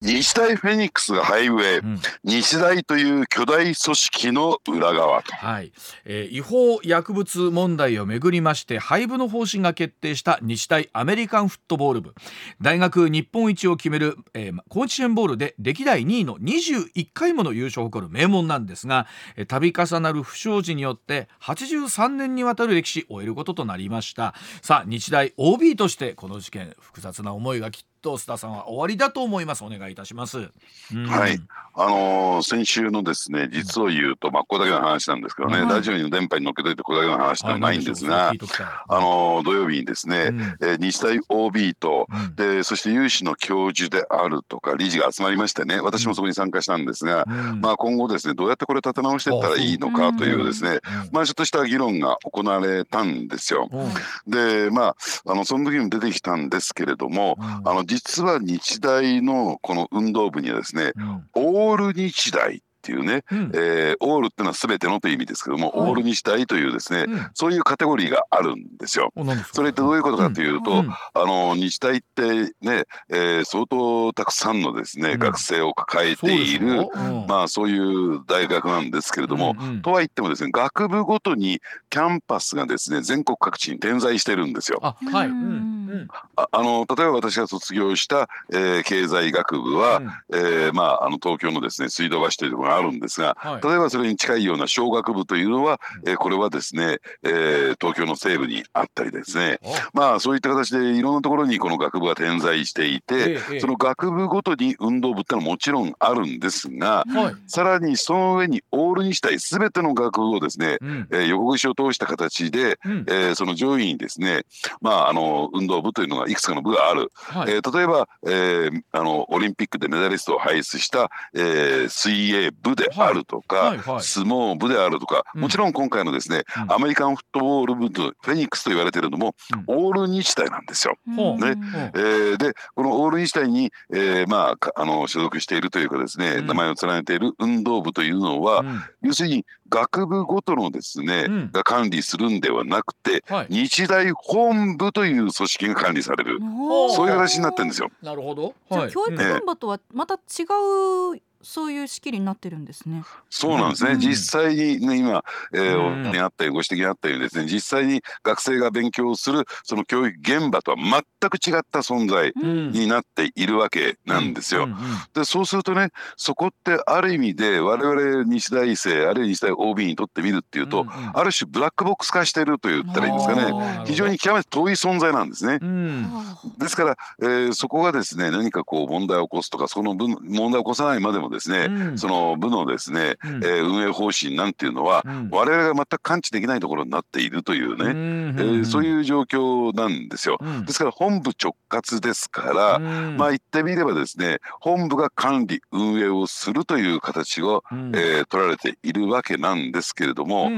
日大フェニックスがハイウェイ、うん、日大という巨大組織の裏側と、はい。えー、違法薬物問題をめぐりまして廃部の方針が決定した日大アメリカンフットボール部。大学日本一を決める、えー、高知県ボールで歴代2位の21回もの優勝を誇る名門なんですが、えー、度重なる不祥事によって83年にわたる歴史を終えることとなりました。さあ日大 OB としてこの事件複雑な思いがきっと須田さんは終わりだと思います。お願いいたします、うん、はい。あのー、先週のですね実を言うとまあここだけの話なんですけどね、ラジオに電波に乗っけといてこれだけの話ではないんですが、あのー、土曜日にですね、うん、えー、日大 OB と、うん、でそして有志の教授であるとか理事が集まりましてね私もそこに参加したんですが、まあ今後ですねどうやってこれ立て直していったらいいのかというですね、まあちょっとした議論が行われたんですよ。でまああのその時に出てきたんですけれども、あの実は日大のこの運動部にはですね、うん、オール日大っていうね、うん、えー、オールっていうのは全てのという意味ですけども、はい、オールにしたいというですね、うん、そういうカテゴリーがあるんですよ。それってどういうことかというと、うん、あの日大ってね、えー、相当たくさんのですね、学生を抱えているまあそういう大学なんですけれども、うんうん、とは言ってもですね学部ごとにキャンパスがですね全国各地に点在してるんですよ。あはい、ああの例えば私が卒業した、えー、経済学部は、うん、えー、まああの東京のですね水道橋というところがあるんですが、はい、例えばそれに近いような小学部というのは、えー、これはですね、えー、東京の西部にあったりですね。まあそういった形でいろんなところにこの学部が点在していて、その学部ごとに運動部ってのはもちろんあるんですが、はい、さらにその上にオールにしたい全ての学部をですね、うん、えー、横串を通した形で、うん、えー、その上位にですねまああの運動部というのがいくつかの部がある、はい、えー、例えば、えー、あのオリンピックでメダリストを輩出した、えー、水泳部であるとか、はいはい。はい、相撲部であるとか、もちろん今回のですね、うん、アメリカンフットボール部フェニックスと言われているのも、うん、オール日大なんですよ。ね。えー、でこのオール日大に、えー、まああの所属しているというかですね、名前を連ねている運動部というのは、要するに学部ごとのですね、うん、が管理するんではなくて、はい、日大本部という組織が管理される。そういう形になってるんですよ。なるほど、はい、教育現場とはまた違うそういう仕切りになってるんですね。そうなんですね。うん、実際にね今、えー、にあったようご指摘があったようにですね、実際に学生が勉強するその教育現場とは全く違った存在になっているわけなんですよ。でそうするとね、そこってある意味で我々日大生あるいは日大 OB にとってみるっていうと、うんうん、ある種ブラックボックス化していると言ったらいいんですかね。非常に極めて遠い存在なんですね。うん、ですから、えー、そこがですね何かこう問題を起こすとかその分問題を起こさないまでもですね、うん、その部のですね、うん、えー、運営方針なんていうのは、うん、我々が全く感知できないところになっているというね、うん、えー、そういう状況なんですよ。ですから本部直括ですから、まあ言ってみればですね本部が管理運営をするという形を、うん、えー、取られているわけなんですけれども、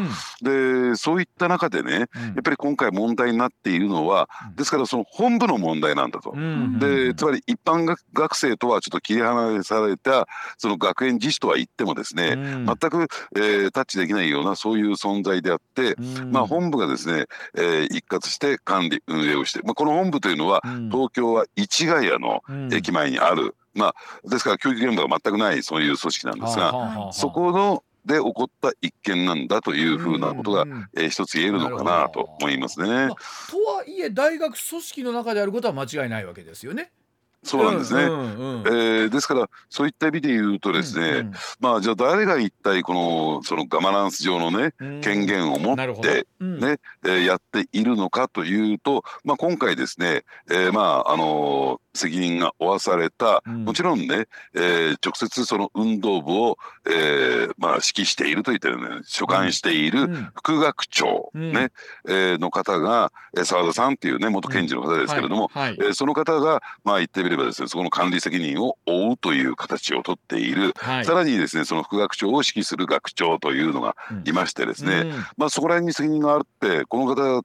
でそういった中でね、やっぱり今回問題になっているのはですからその本部の問題なんだと。でつまり一般学生とはちょっと切り離されたその学園自主とは言ってもですね、うん、全く、えー、タッチできないようなそういう存在であって、うん、まあ、本部がですね、えー、一括して管理運営をして、まあ、この本部というのは、東京は市ヶ谷の駅前にある、まあ、ですから教育現場が全くないそういう組織なんですが、そこので起こった一件なんだというふうなことが、えー、一つ言えるのかなと思いますね。まあ、とはいえ大学組織の中であることは間違いないわけですよね。そうなんですね。うんうん、えー、ですからそういった意味で言うとですね、うんうん、まあじゃあ誰が一体このそのガバナンス上のね、権限を持ってね、えー、やっているのかというと、まあ今回ですね、えー、まああの責任が負わされた、うん、もちろんね、えー、直接その運動部を、えーまあ、指揮しているといったよね所管している副学長ね、うん、えー、の方が澤田さんっていうね元検事の方ですけれども、うんはい。はい、えー、その方がまあ言ってみればですねそこの管理責任を負うという形をとっている、はい、さらにですねその副学長を指揮する学長というのがいましてですね、まあそこら辺に責任があってこの方々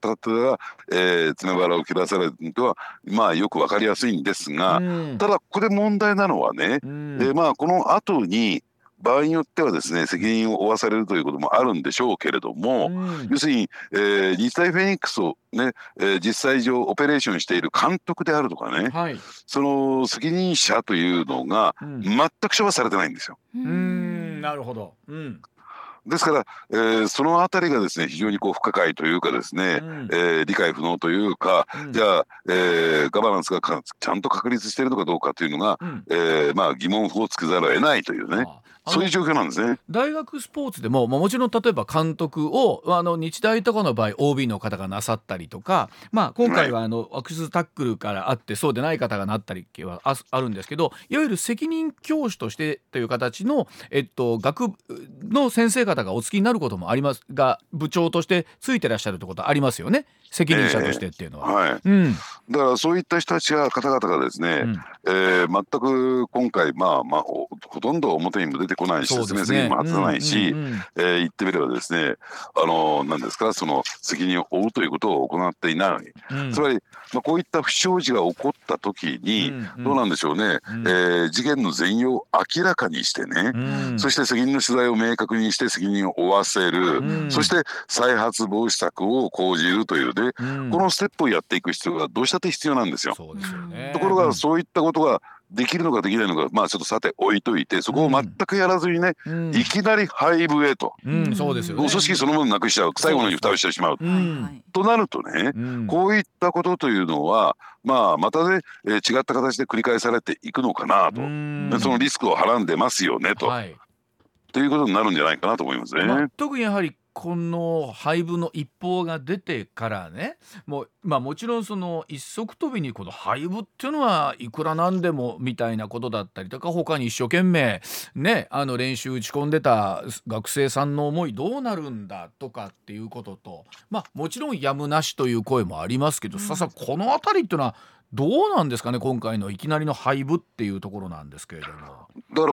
が、えー、詰め腹を切らされるとはまあよくわかりやすいんですですが、うん、ただここで問題なのはね、うん、えまあ、この後に場合によってはですね責任を負わされるということもあるんでしょうけれども、うん、要するに、えー、日大フェニックスをね、えー、実際上オペレーションしている監督であるとかね、はい、その責任者というのが全く処罰されてないんですよ。うん。なるほど、うんですから、えー、そのあたりがですね非常にこう不可解というかですね、うん、えー、理解不能というか、うん、じゃあ、えー、ガバナンスがちゃんと確立しているのかどうかというのが、うん、えー、まあ、疑問符をつけざるを得ないというね。そういう状況なんですね。大学スポーツでも、まあ、もちろん例えば監督をあの日大とかの場合 OB の方がなさったりとか、まあ、今回はあの、アクセスタックルからあってそうでない方がなったりはああるんですけどいわゆる責任教師としてという形の、えっと、学部の先生方がお付きになることもありますが部長としてついてらっしゃるということありますよね。責任者としてっていうのは。えー、はい。うん、だからそういった人たちが方々がですね、うん、えー、全く今回、まあまあ、ほとんど表にも出てこないし、説明責任も果たさないし、え言ってみればですね、あの何ですか、その責任を負うということを行っていない、うん、つまり、まあ、こういった不祥事が起こった時に、どうなんでしょうね、うん、えー、事件の全容を明らかにしてね、うん、そして責任の取材を明確にして責任を負わせる、うん、そして再発防止策を講じるというね、このステップをやっていく必要がどうしたって必要なんですよ。そうですよね。ところがそういったことができるのかできないのかまあちょっとさて置いといてそこを全くやらずにね、うん、いきなり廃部へと、うん、そうですよ、ね、組織そのものなくしちゃう。最後のに蓋をしてしまう、うん、となるとね、こういったことというのはまあまたね、えー、違った形で繰り返されていくのかなと、そのリスクをはらんでますよねと。はいということになるんじゃないかなと思いますね。まあ、特にやはりこの廃部の一報が出てからねもう、まあ、もちろんその一足飛びにこの廃部っていうのはいくらなんでもみたいなことだったりとか他に一生懸命ねあの練習打ち込んでた学生さんの思いどうなるんだとかっていうこととまあもちろんやむなしという声もありますけど、うん、ささこの辺りっていうのはどうなんですかね今回のいきなりの廃部っていうところなんですけれども。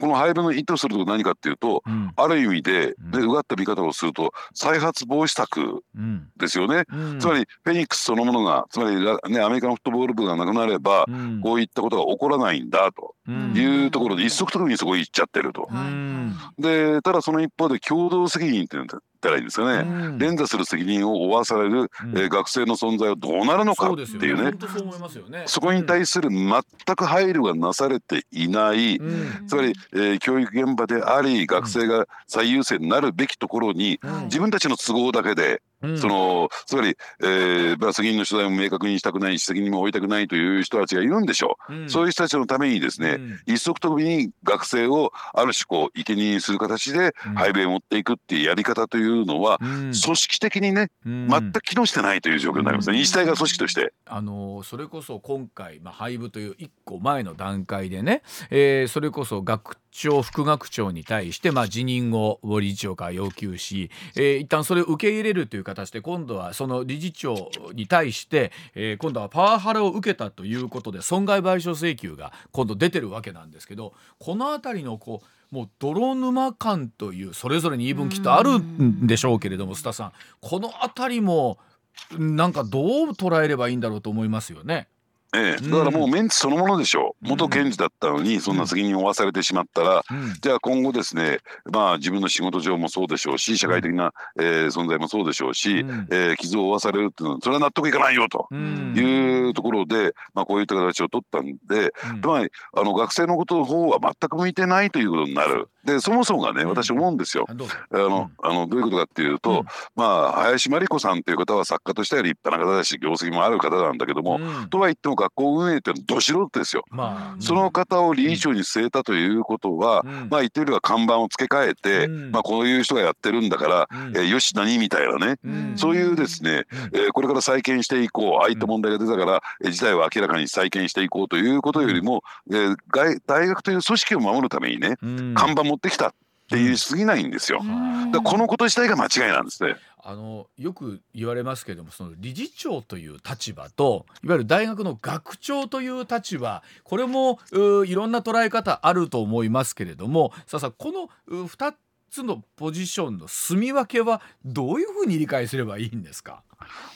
この廃部の意図すると何かっていうと、うん、ある意味ででうがった見方をすると再発防止策ですよね、うん、つまりフェニックスそのものがつまり、ね、アメリカのフットボール部がなくなれば、うん、こういったことが起こらないんだというところで一足飛びにそこに行っちゃってると。でただその一方で共同責任っていうのったらいいんですかね、うん、連座する責任を負わされる、うん、えー、学生の存在はどうなるのかっていうね、ね、そこに対する全く配慮がなされていない、うん、つまり、えー、教育現場であり学生が最優先になるべきところに、自分たちの都合だけでそのつまり、えーまあ、責任の取材も明確にしたくないし責任も負いたくないという人たちがいるんでしょう、うん、そういう人たちのためにですね、うん、一足飛びに学生をある種こう生贄にする形で配備を持っていくっていうやり方というのは、うん、組織的にね、全く機能してないという状況になりますね、日大が組織として。あのそれこそ今回、まあ、廃部という一個前の段階でね、えー、それこそ学長副学長に対して、まあ、辞任を理事長から要求し、えー、一旦それを受け入れるという形で今度はその理事長に対して、えー、今度はパワハラを受けたということで損害賠償請求が今度出てるわけなんですけどこの辺りのこうもう泥沼感というそれぞれに言い分きっとあるんでしょうけれども須田さん。この辺りもなんかどう捉えればいいんだろうと思いますよね。ええ、だからもうメンツそのものでしょ元検事だったのにそんな責任を負わされてしまったら、じゃあ今後ですねまあ自分の仕事上もそうでしょうし社会的な、えー、存在もそうでしょうし、うえ傷を負わされるっていうのはそれは納得いかないよというところで、まあ、こういった形を取ったんで、つまりあの学生のことの方は全く向いてないということになる。でそもそもがね私思うんですよ。あの、あのどういうことかっていうと、まあ林真理子さんっていう方は作家としては立派な方だし業績もある方なんだけども、とは言っても学校運営っていうのはど素人ですよ。まあ、その方を理事長に据えたということは、まあ言ってみれば看板を付け替えて、まあこういう人がやってるんだから、えー、よし何みたいなね、そういうですね、えー、これから再建していこうああいった問題が出たから、えー、事態を明らかに再建していこうということよりも、えー、大学という組織を守るためにね、看板持ってきたって言い過ぎないんですよ。だこのこと自体が間違いなんですね。あのよく言われますけれどもその理事長という立場といわゆる大学の学長という立場これもいろんな捉え方あると思いますけれどもさあさあこの2つのポジションの住み分けはどういうふうに理解すればいいんですか？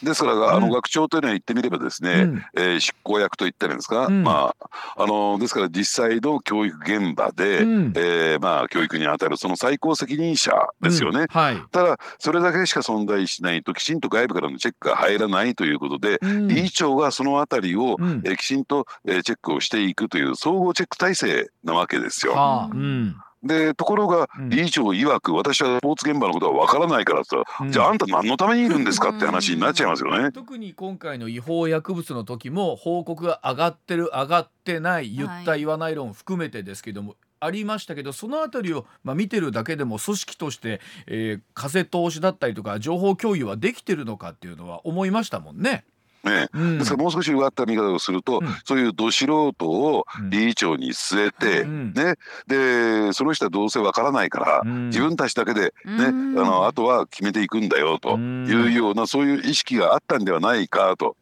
ですから、あの学長というのは言ってみればですね、うん、えー、執行役と言ったらいいんですか、うん、まああのですから実際の教育現場で、うん、えー、まあ教育にあたるその最高責任者ですよね。うん。はい、ただそれだけしか存在しないときちんと外部からのチェックが入らないということで、理事長がそのあたりを、えー、きちんと、えー、チェックをしていくという総合チェック体制なわけですよ。はあうんでところが理事長曰く、私はスポーツ現場のことは分からないからってうん、じゃああんた何のためにいるんですかって話になっちゃいますよね。特に今回の違法薬物の時も報告が上がってる上がってない言った言わない論含めてですけども、はいありましたけどその辺りを、まあ、見てるだけでも組織として、えー、風通しだったりとか情報共有はできてるのかっていうのは思いましたもんね。ね、うん、ですからもう少し上がった見方をすると、うん、そういうど素人を理事長に据えて、うん、ね、でその人はどうせわからないから、自分たちだけで、ね。あのあとは決めていくんだよというようなそういう意識があったんではないかと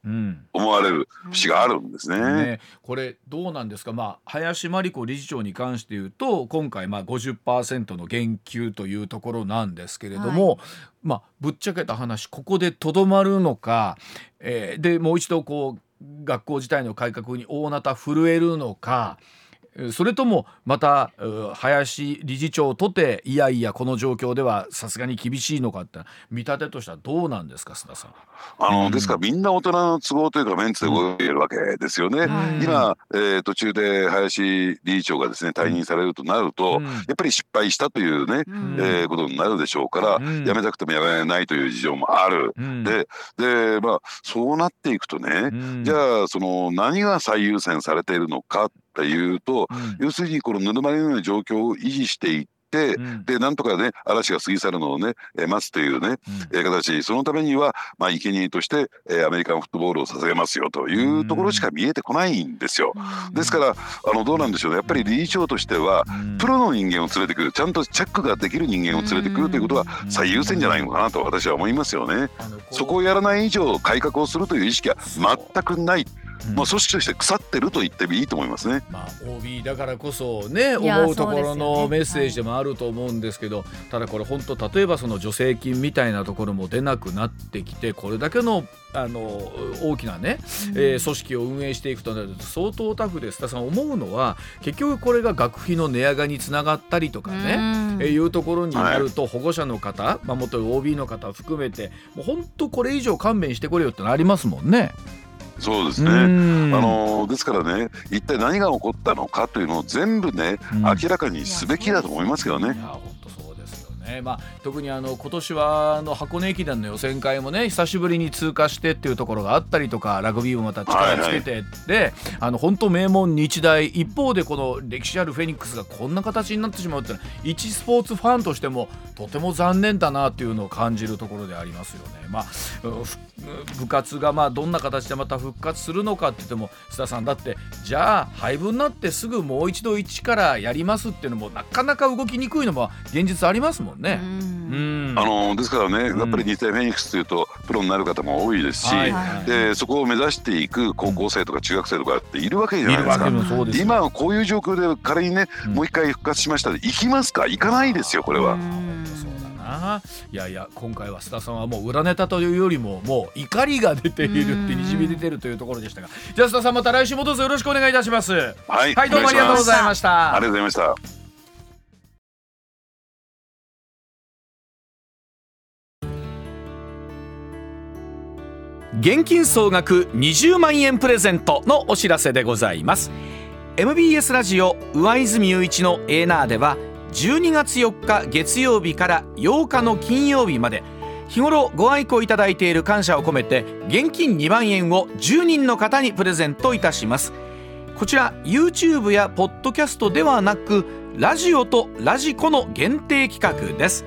思われる節があるんですね。ね。これどうなんですか、まあ、林真理子理事長に関して言うと今回まあ50%の減給というところなんですけれども、はい、まあ、ぶっちゃけた話ここでとどまるのか、えー、でもう一度こう学校自体の改革に大なた震えるのか。それともまた林理事長とていやいやこの状況ではさすがに厳しいのかって見立てとしてはどうなんですか須田さん。あの、うん、ですからみんな大人の都合というかメンツで動いているわけですよね。うん、今、えー、途中で林理事長がですね退任されるとなると、うん、やっぱり失敗したというね、うん、えー、ことになるでしょうから、辞めたくても辞めないという事情もある。ででまあそうなっていくとね、じゃあその何が最優先されているのかっていうと、うん、要するにこのぬるま湯のような状況を維持していって、うん、でなんとかね嵐が過ぎ去るのをね、え待つというね、うん、え形そのためにはまあ生贄として、えアメリカンフットボールを捧げますよというところしか見えてこないんですよ。ですからあのどうなんでしょうね。やっぱり理事長としては、プロの人間を連れてくるちゃんとチェックができる人間を連れてくるということが最優先じゃないのかなと私は思いますよね。そこをやらない以上改革をするという意識は全くない。まあ、組織として腐ってると言ってもいいと思いますね。まあ、OB だからこそね思うところのメッセージでもあると思うんですけど、ねはい、ただこれ本当例えばその助成金みたいなところも出なくなってきてこれだけのあの大きなね、えー、組織を運営していくとなると相当タフです。田さん思うのは結局これが学費の値上がりにつながったりとかね、えー、いうところになると保護者の方、はい、まあ、元 OB の方含めてもう本当これ以上勘弁してくれよってなりますもんね。そうですね。あのですからね、一体何が起こったのかというのを全部ね、明らかにすべきだと思いますけどね。ねまあ、特にあの今年はあの箱根駅伝の予選会もね久しぶりに通過してっていうところがあったりとかラグビーもまた力つけて、はいはい、であの本当名門日大一方でこの歴史あるフェニックスがこんな形になってしまうっていうのは一スポーツファンとしてもとても残念だなっていうのを感じるところでありますよね。まあ、部活がまあどんな形でまた復活するのかって言っても須田さんだってじゃあ廃部になってすぐもう一度一からやりますっていうのもなかなか動きにくいのも現実ありますもんね。あのですからね、やっぱり日大フェニックスというとプロになる方も多いですし、でそこを目指していく高校生とか中学生とかっているわけじゃないですか。今こういう状況で仮にね、もう一回復活しましたで行きますか？行かないですよこれは。な。いやいや今回は須田さんはもう裏ネタというよりももう怒りが出ているってにじみ出てるというところでしたが。じゃあ須田さんまた来週もどうぞよろしくお願いいたします。はい、はい、どうもありがとうございました。ありがとうございました現金総額20万円プレゼントのお知らせでございます。MBS ラジオ上泉雄一のエーナーでは12月4日月曜日から8日の金曜日まで日頃ご愛顧いただいている感謝を込めて現金2万円を10人の方にプレゼントいたします。こちら YouTube やポッドキャストではなくラジオとラジコの限定企画です。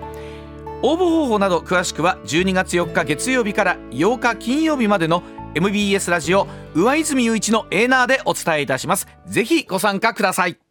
応募方法など詳しくは12月4日月曜日から8日金曜日までの MBS ラジオ上泉雄一のエーナーでお伝えいたします。ぜひご参加ください。